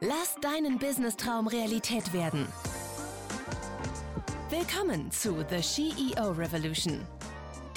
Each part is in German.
Lass deinen Business-Traum Realität werden. Willkommen zu The CEO Revolution,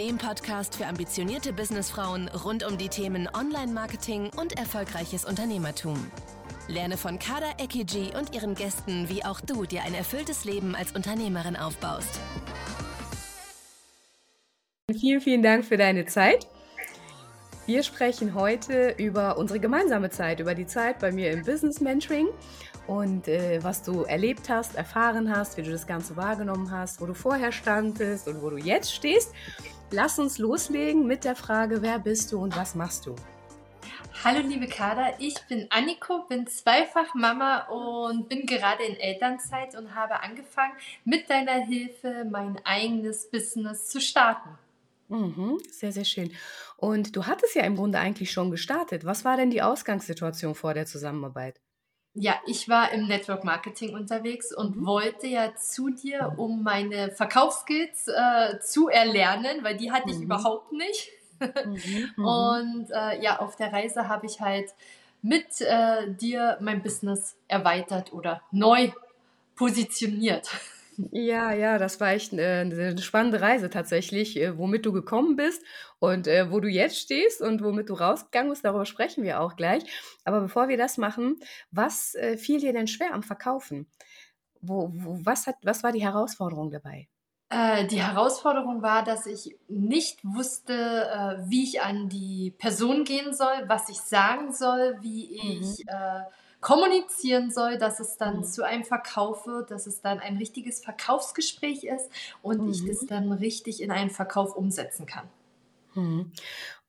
dem Podcast für ambitionierte Businessfrauen rund um die Themen Online-Marketing und erfolgreiches Unternehmertum. Lerne von Kada Ekiji und ihren Gästen, wie auch du dir ein erfülltes Leben als Unternehmerin aufbaust. Vielen, vielen Dank für deine Zeit. Wir sprechen heute über unsere gemeinsame Zeit, über die Zeit bei mir im Business Mentoring und äh, was du erlebt hast, erfahren hast, wie du das Ganze wahrgenommen hast, wo du vorher standest und wo du jetzt stehst. Lass uns loslegen mit der Frage, wer bist du und was machst du? Hallo liebe Kader, ich bin Anniko, bin zweifach Mama und bin gerade in Elternzeit und habe angefangen, mit deiner Hilfe mein eigenes Business zu starten. Mhm, sehr, sehr schön. Und du hattest ja im Grunde eigentlich schon gestartet. Was war denn die Ausgangssituation vor der Zusammenarbeit? Ja, ich war im Network Marketing unterwegs und mhm. wollte ja zu dir, um meine Verkaufsskills äh, zu erlernen, weil die hatte ich mhm. überhaupt nicht. Mhm, mhm. und äh, ja, auf der Reise habe ich halt mit äh, dir mein Business erweitert oder neu positioniert. Ja, ja, das war echt äh, 'ne spannende Reise tatsächlich, äh, womit du gekommen bist und, äh, wo du jetzt stehst und womit du rausgegangen bist, darüber sprechen wir auch gleich. Aber bevor wir das machen, was, äh, fiel dir denn schwer am Verkaufen? Wo wo was hat was war die Herausforderung dabei? Äh, die Herausforderung war, dass ich nicht wusste, äh, wie ich an die Person gehen soll, was ich sagen soll, wie Mhm. ich, äh kommunizieren soll, dass es dann mhm. zu einem Verkauf wird, dass es dann ein richtiges Verkaufsgespräch ist und mhm. ich das dann richtig in einen Verkauf umsetzen kann. Mhm.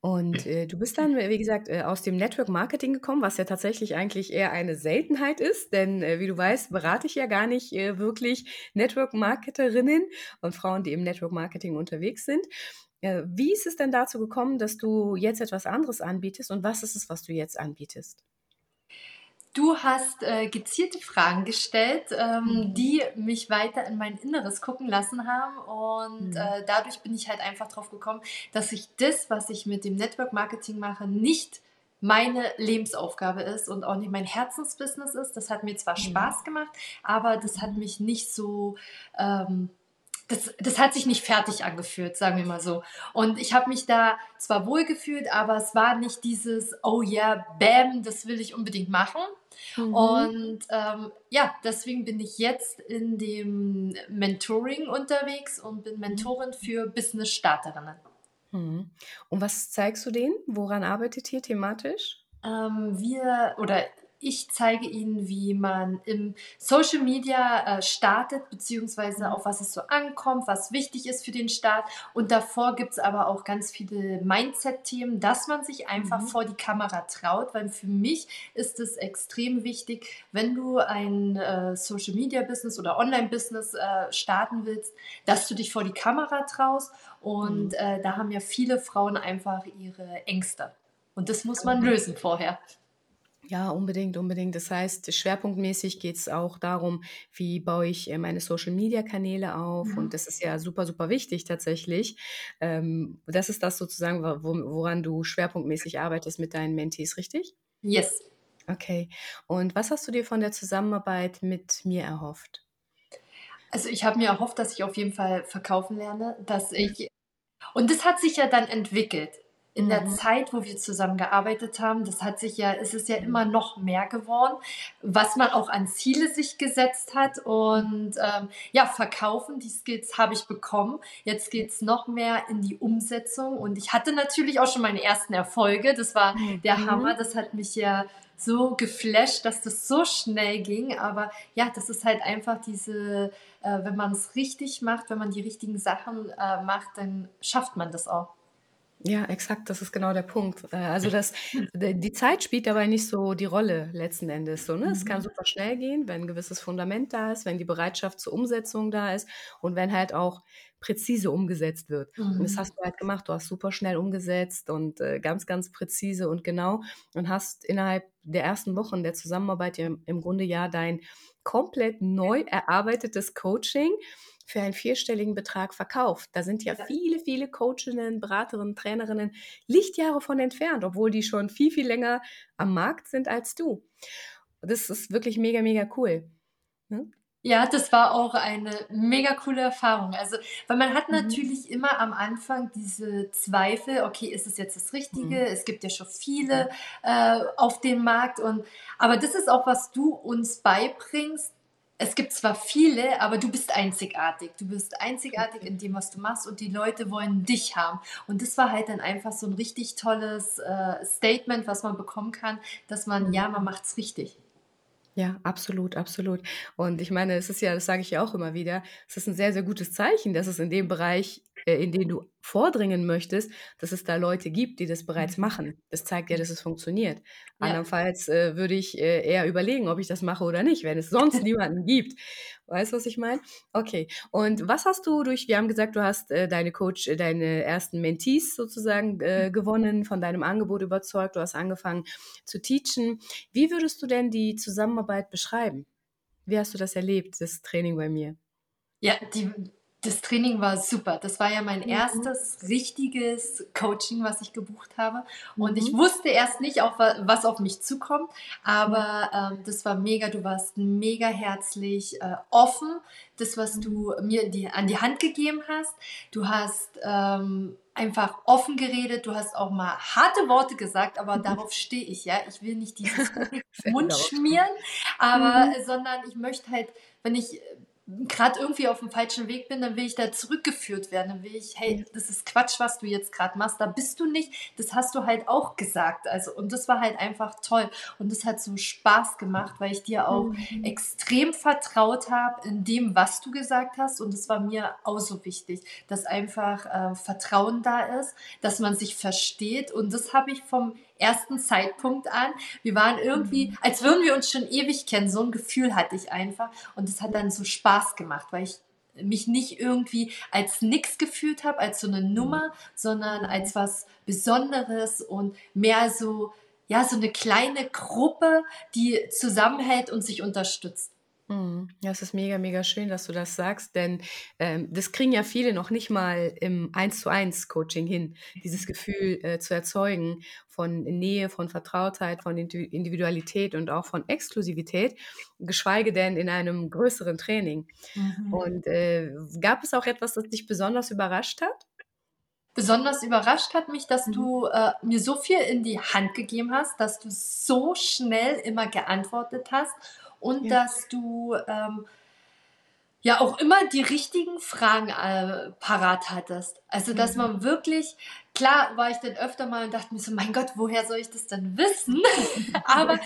Und äh, du bist dann, wie gesagt, äh, aus dem Network Marketing gekommen, was ja tatsächlich eigentlich eher eine Seltenheit ist, denn äh, wie du weißt, berate ich ja gar nicht äh, wirklich Network Marketerinnen und Frauen, die im Network Marketing unterwegs sind. Äh, wie ist es denn dazu gekommen, dass du jetzt etwas anderes anbietest und was ist es, was du jetzt anbietest? Du hast äh, gezielte Fragen gestellt, ähm, mhm. die mich weiter in mein Inneres gucken lassen haben. Und mhm. äh, dadurch bin ich halt einfach drauf gekommen, dass ich das, was ich mit dem Network Marketing mache, nicht meine Lebensaufgabe ist und auch nicht mein Herzensbusiness ist. Das hat mir zwar mhm. Spaß gemacht, aber das hat mich nicht so ähm, das, das hat sich nicht fertig angefühlt, sagen wir mal so. Und ich habe mich da zwar wohl gefühlt, aber es war nicht dieses, oh ja, yeah, bam, das will ich unbedingt machen. Mhm. Und ähm, ja, deswegen bin ich jetzt in dem Mentoring unterwegs und bin Mentorin für Business-Starterinnen. Mhm. Und was zeigst du denen? Woran arbeitet ihr thematisch? Ähm, wir oder ich zeige Ihnen, wie man im Social Media äh, startet, beziehungsweise mhm. auf was es so ankommt, was wichtig ist für den Start. Und davor gibt es aber auch ganz viele Mindset-Themen, dass man sich einfach mhm. vor die Kamera traut, weil für mich ist es extrem wichtig, wenn du ein äh, Social Media Business oder Online Business äh, starten willst, dass du dich vor die Kamera traust. Und mhm. Äh, da haben ja viele Frauen einfach ihre Ängste. Und das muss man lösen vorher. Ja, unbedingt, unbedingt. Das heißt, schwerpunktmäßig geht es auch darum, wie baue ich äh, meine Social-Media-Kanäle auf. Mhm. Und das ist ja super, super wichtig tatsächlich. Ähm, das ist das sozusagen, woran du schwerpunktmäßig arbeitest mit deinen Mentees, richtig? Yes. Okay. Und was hast du dir von der Zusammenarbeit mit mir erhofft? Also ich habe mir erhofft, dass ich auf jeden Fall verkaufen lerne, dass ich und das hat sich ja dann entwickelt in mhm. der Zeit, wo wir zusammen gearbeitet haben, das hat sich ja, es ist ja immer noch mehr geworden, was man auch an Ziele sich gesetzt hat. Und ähm, ja, verkaufen, die Skills habe ich bekommen. Jetzt geht es noch mehr in die Umsetzung. Und ich hatte natürlich auch schon meine ersten Erfolge. Das war mhm. der Hammer. Das hat mich ja so geflasht, dass das so schnell ging. Aber ja, das ist halt einfach diese, äh, wenn man es richtig macht, wenn man die richtigen Sachen äh, macht, dann schafft man das auch. Ja, exakt, das ist genau der Punkt. Äh, also das die Zeit spielt dabei nicht so die Rolle letzten Endes so, ne? Es kann mhm. super schnell gehen, wenn 'n gewisses Fundament da ist, wenn die Bereitschaft zur Umsetzung da ist und wenn halt auch präzise umgesetzt wird. Und das mhm. hast du halt gemacht. Du hast super schnell umgesetzt und, äh, ganz, ganz präzise und genau und hast innerhalb der ersten Wochen der Zusammenarbeit ja im Grunde ja dein komplett neu erarbeitetes Coaching für einen vierstelligen Betrag verkauft. Da sind ja viele, viele Coachinnen, Beraterinnen, Trainerinnen Lichtjahre von entfernt, obwohl die schon viel, viel länger am Markt sind als du. das ist wirklich mega, mega cool. Hm? Ja, das war auch eine mega coole Erfahrung. Also, weil man hat mhm. natürlich immer am Anfang diese Zweifel, okay, ist es jetzt das Richtige? Mhm. Es gibt ja schon viele äh, auf dem Markt und aber das ist auch, was du uns beibringst. Es gibt zwar viele, aber du bist einzigartig. Du bist einzigartig in dem, was du machst und die Leute wollen dich haben. Und das war halt dann einfach so ein richtig tolles äh, Statement, was man bekommen kann, dass man, ja, man macht es richtig. Ja, absolut, absolut. Und ich meine, es ist ja, das sage ich ja auch immer wieder, es ist ein sehr, sehr gutes Zeichen, dass es in dem Bereich, in den du vordringen möchtest, dass es da Leute gibt, die das bereits mhm. machen. Das zeigt ja, dass es funktioniert. Ja. Andernfalls äh, würde ich äh, eher überlegen, ob ich das mache oder nicht, wenn es sonst niemanden gibt. Weißt du, was ich meine? Okay. Und was hast du durch, wir haben gesagt, du hast äh, deine Coach, äh, deine ersten Mentees sozusagen äh, mhm. gewonnen, von deinem Angebot überzeugt, du hast angefangen zu teachen. Wie würdest du denn die Zusammenarbeit beschreiben? Wie hast du das erlebt, das Training bei mir? Ja, die, das Training war super. Das war ja mein mhm. erstes richtiges Coaching, was ich gebucht habe. Und mhm. ich wusste erst nicht, auch, was auf mich zukommt. Aber ähm, das war mega. Du warst mega herzlich, äh, offen. Das, was du mir die, an die Hand gegeben hast. Du hast ähm, einfach offen geredet. Du hast auch mal harte Worte gesagt, aber darauf stehe ich. Ja, ich will nicht dieses Mund schmieren, aber mhm. sondern ich möchte halt, wenn ich gerade irgendwie auf dem falschen Weg bin, dann will ich da zurückgeführt werden. Dann will ich, hey, das ist Quatsch, was du jetzt gerade machst. Da bist du nicht. Das hast du halt auch gesagt. Also, und das war halt einfach toll. Und das hat so Spaß gemacht, weil ich dir auch mhm. extrem vertraut habe in dem, was du gesagt hast. Und das war mir auch so wichtig, dass einfach äh, Vertrauen da ist, dass man sich versteht. Und das habe ich vom ersten Zeitpunkt an. Wir waren irgendwie, mhm. als würden wir uns schon ewig kennen. So ein Gefühl hatte ich einfach. Und es hat dann so Spaß gemacht, weil ich mich nicht irgendwie als nix gefühlt habe, als so eine Nummer, sondern als was Besonderes und mehr so, ja, so eine kleine Gruppe, die zusammenhält und sich unterstützt. Mhm. Ja, es ist mega, mega schön, dass du das sagst, denn ähm, das kriegen ja viele noch nicht mal im 1 zu 1 Coaching hin, dieses Gefühl äh, zu erzeugen von Nähe, von Vertrautheit, von Individualität und auch von Exklusivität, geschweige denn in einem größeren Training. Mhm. Und äh, gab es auch etwas, das dich besonders überrascht hat? Besonders überrascht hat mich, dass mhm. du äh, mir so viel in die Hand gegeben hast, dass du so schnell immer geantwortet hast und ja. dass du ähm, ja auch immer die richtigen Fragen äh, parat hattest. Also, dass mhm. man wirklich, klar war ich dann öfter mal und dachte mir so, mein Gott, woher soll ich das denn wissen? Aber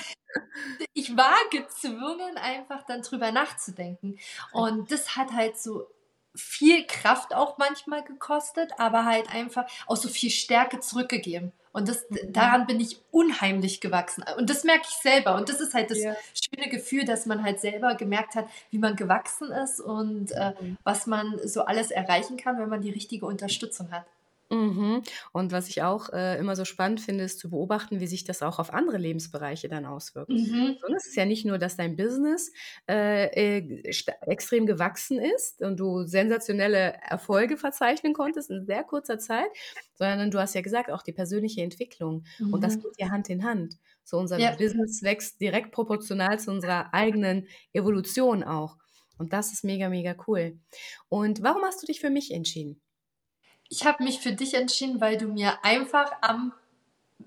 ich war gezwungen, einfach dann drüber nachzudenken. Und das hat halt so viel Kraft auch manchmal gekostet, aber halt einfach auch so viel Stärke zurückgegeben. Und das, mhm. daran bin ich unheimlich gewachsen. Und das merke ich selber. Und das ist halt das ja. schöne Gefühl, dass man halt selber gemerkt hat, wie man gewachsen ist und äh, mhm. was man so alles erreichen kann, wenn man die richtige Unterstützung hat. Mhm. Und was ich auch äh, immer so spannend finde, ist zu beobachten, wie sich das auch auf andere Lebensbereiche dann auswirkt. Mhm. So, es ist ja nicht nur, dass dein Business äh, äh, extrem gewachsen ist und du sensationelle Erfolge verzeichnen konntest in sehr kurzer Zeit, sondern du hast ja gesagt, auch die persönliche Entwicklung. Mhm. Und das mhm. geht ja Hand in Hand. So unser ja. Business wächst direkt proportional zu unserer eigenen Evolution auch. Und das ist mega, mega cool. Und warum hast du dich für mich entschieden? Ich habe mich für dich entschieden, weil du mir einfach am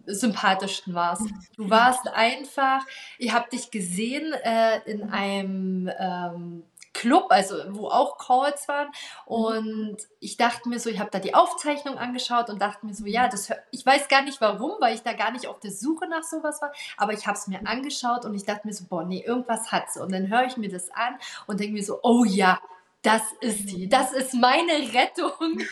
sympathischsten warst. Du warst einfach, ich habe dich gesehen äh, in einem ähm, Club, also wo auch Calls waren. Und ich dachte mir so, ich habe da die Aufzeichnung angeschaut und dachte mir so, ja, das ich weiß gar nicht warum, weil ich da gar nicht auf der Suche nach sowas war, aber ich habe es mir angeschaut und ich dachte mir so, boah, nee, irgendwas hat sie und dann höre ich mir das an und denke mir so, oh ja, das ist die, das ist meine Rettung. und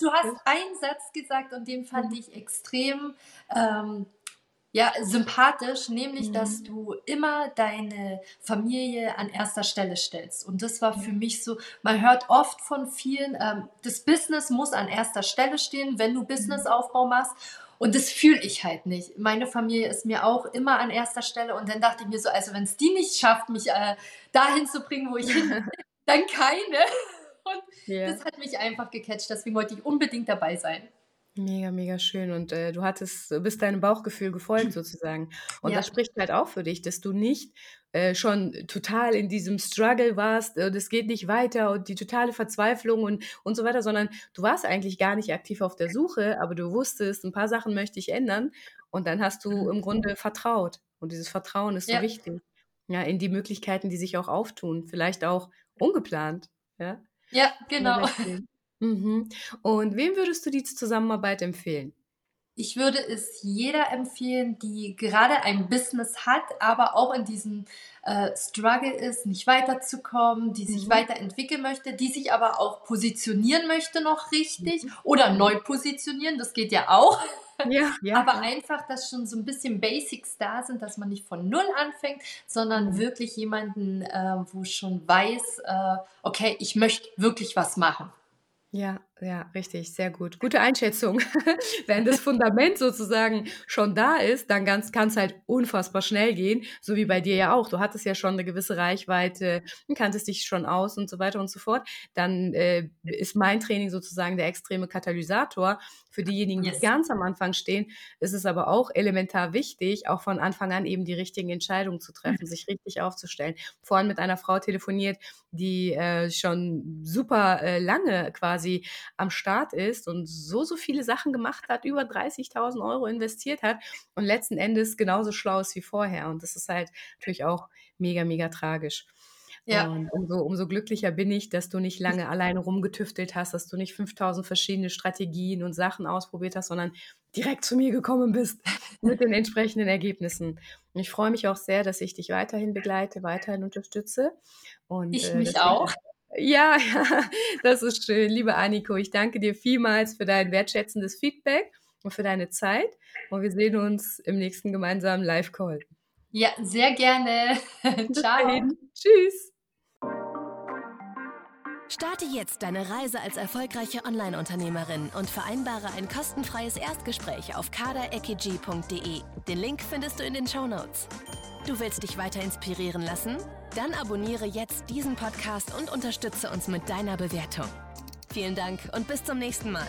du hast einen Satz gesagt und den fand ich extrem ähm, ja, sympathisch, nämlich, mhm. dass du immer deine Familie an erster Stelle stellst. Und das war für mich so, man hört oft von vielen, ähm, das Business muss an erster Stelle stehen, wenn du Businessaufbau machst. Und das fühle ich halt nicht. Meine Familie ist mir auch immer an erster Stelle. Und dann dachte ich mir so, also wenn es die nicht schafft, mich äh, dahin zu bringen, wo ich hin will, dann keine. Und yeah. das hat mich einfach gecatcht. Deswegen wollte ich unbedingt dabei sein. Mega, mega schön. Und äh, du hattest, bist deinem Bauchgefühl gefolgt sozusagen. Und Ja, das spricht halt auch für dich, dass du nicht äh, schon total in diesem Struggle warst, äh, das geht nicht weiter und die totale Verzweiflung und, und so weiter, sondern du warst eigentlich gar nicht aktiv auf der Suche, aber du wusstest, ein paar Sachen möchte ich ändern. Und dann hast du im Grunde vertraut. Und dieses Vertrauen ist so ja, wichtig. Ja, in die Möglichkeiten, die sich auch auftun. Vielleicht auch ungeplant. Ja, ja, genau. schön. Mhm. Und wem würdest du die Zusammenarbeit empfehlen? Ich würde es jeder empfehlen, die gerade ein Business hat, aber auch in diesem äh, Struggle ist, nicht weiterzukommen, die sich Mhm. weiterentwickeln möchte, die sich aber auch positionieren möchte noch richtig Mhm. oder neu positionieren, das geht ja auch. Ja, ja, Aber einfach, dass schon so ein bisschen Basics da sind, dass man nicht von Null anfängt, sondern Mhm. wirklich jemanden, äh, wo schon weiß, äh, okay, ich möchte wirklich was machen. Ja, ja, richtig, sehr gut. Gute Einschätzung. Wenn das Fundament sozusagen schon da ist, dann kann es halt unfassbar schnell gehen, so wie bei dir ja auch. Du hattest ja schon eine gewisse Reichweite, kanntest dich schon aus und so weiter und so fort. Dann äh, ist mein Training sozusagen der extreme Katalysator. Für diejenigen, die Yes. ganz am Anfang stehen, ist es aber auch elementar wichtig, auch von Anfang an eben die richtigen Entscheidungen zu treffen, sich richtig aufzustellen. Vorhin mit einer Frau telefoniert, die äh, schon super äh, lange quasi am Start ist und so, so viele Sachen gemacht hat, über 30.000 Euro investiert hat und letzten Endes genauso schlau ist wie vorher. Und das ist halt natürlich auch mega, mega tragisch. Ja, Und umso, umso glücklicher bin ich, dass du nicht lange alleine rumgetüftelt hast, dass du nicht 5000 verschiedene Strategien und Sachen ausprobiert hast, sondern direkt zu mir gekommen bist mit den entsprechenden Ergebnissen. Und ich freue mich auch sehr, dass ich dich weiterhin begleite, weiterhin unterstütze. Und ich äh, mich auch. Ja, ja, das ist schön. Liebe Anniko, ich danke dir vielmals für dein wertschätzendes Feedback und für deine Zeit. Und wir sehen uns im nächsten gemeinsamen Live-Call. Ja, sehr gerne. Ciao. dahin. Tschüss. Starte jetzt deine Reise als erfolgreiche Online-Unternehmerin und vereinbare ein kostenfreies Erstgespräch auf kaderekg.de. Den Link findest du in den Show Notes. Du willst dich weiter inspirieren lassen? Dann abonniere jetzt diesen Podcast und unterstütze uns mit deiner Bewertung. Vielen Dank und bis zum nächsten Mal.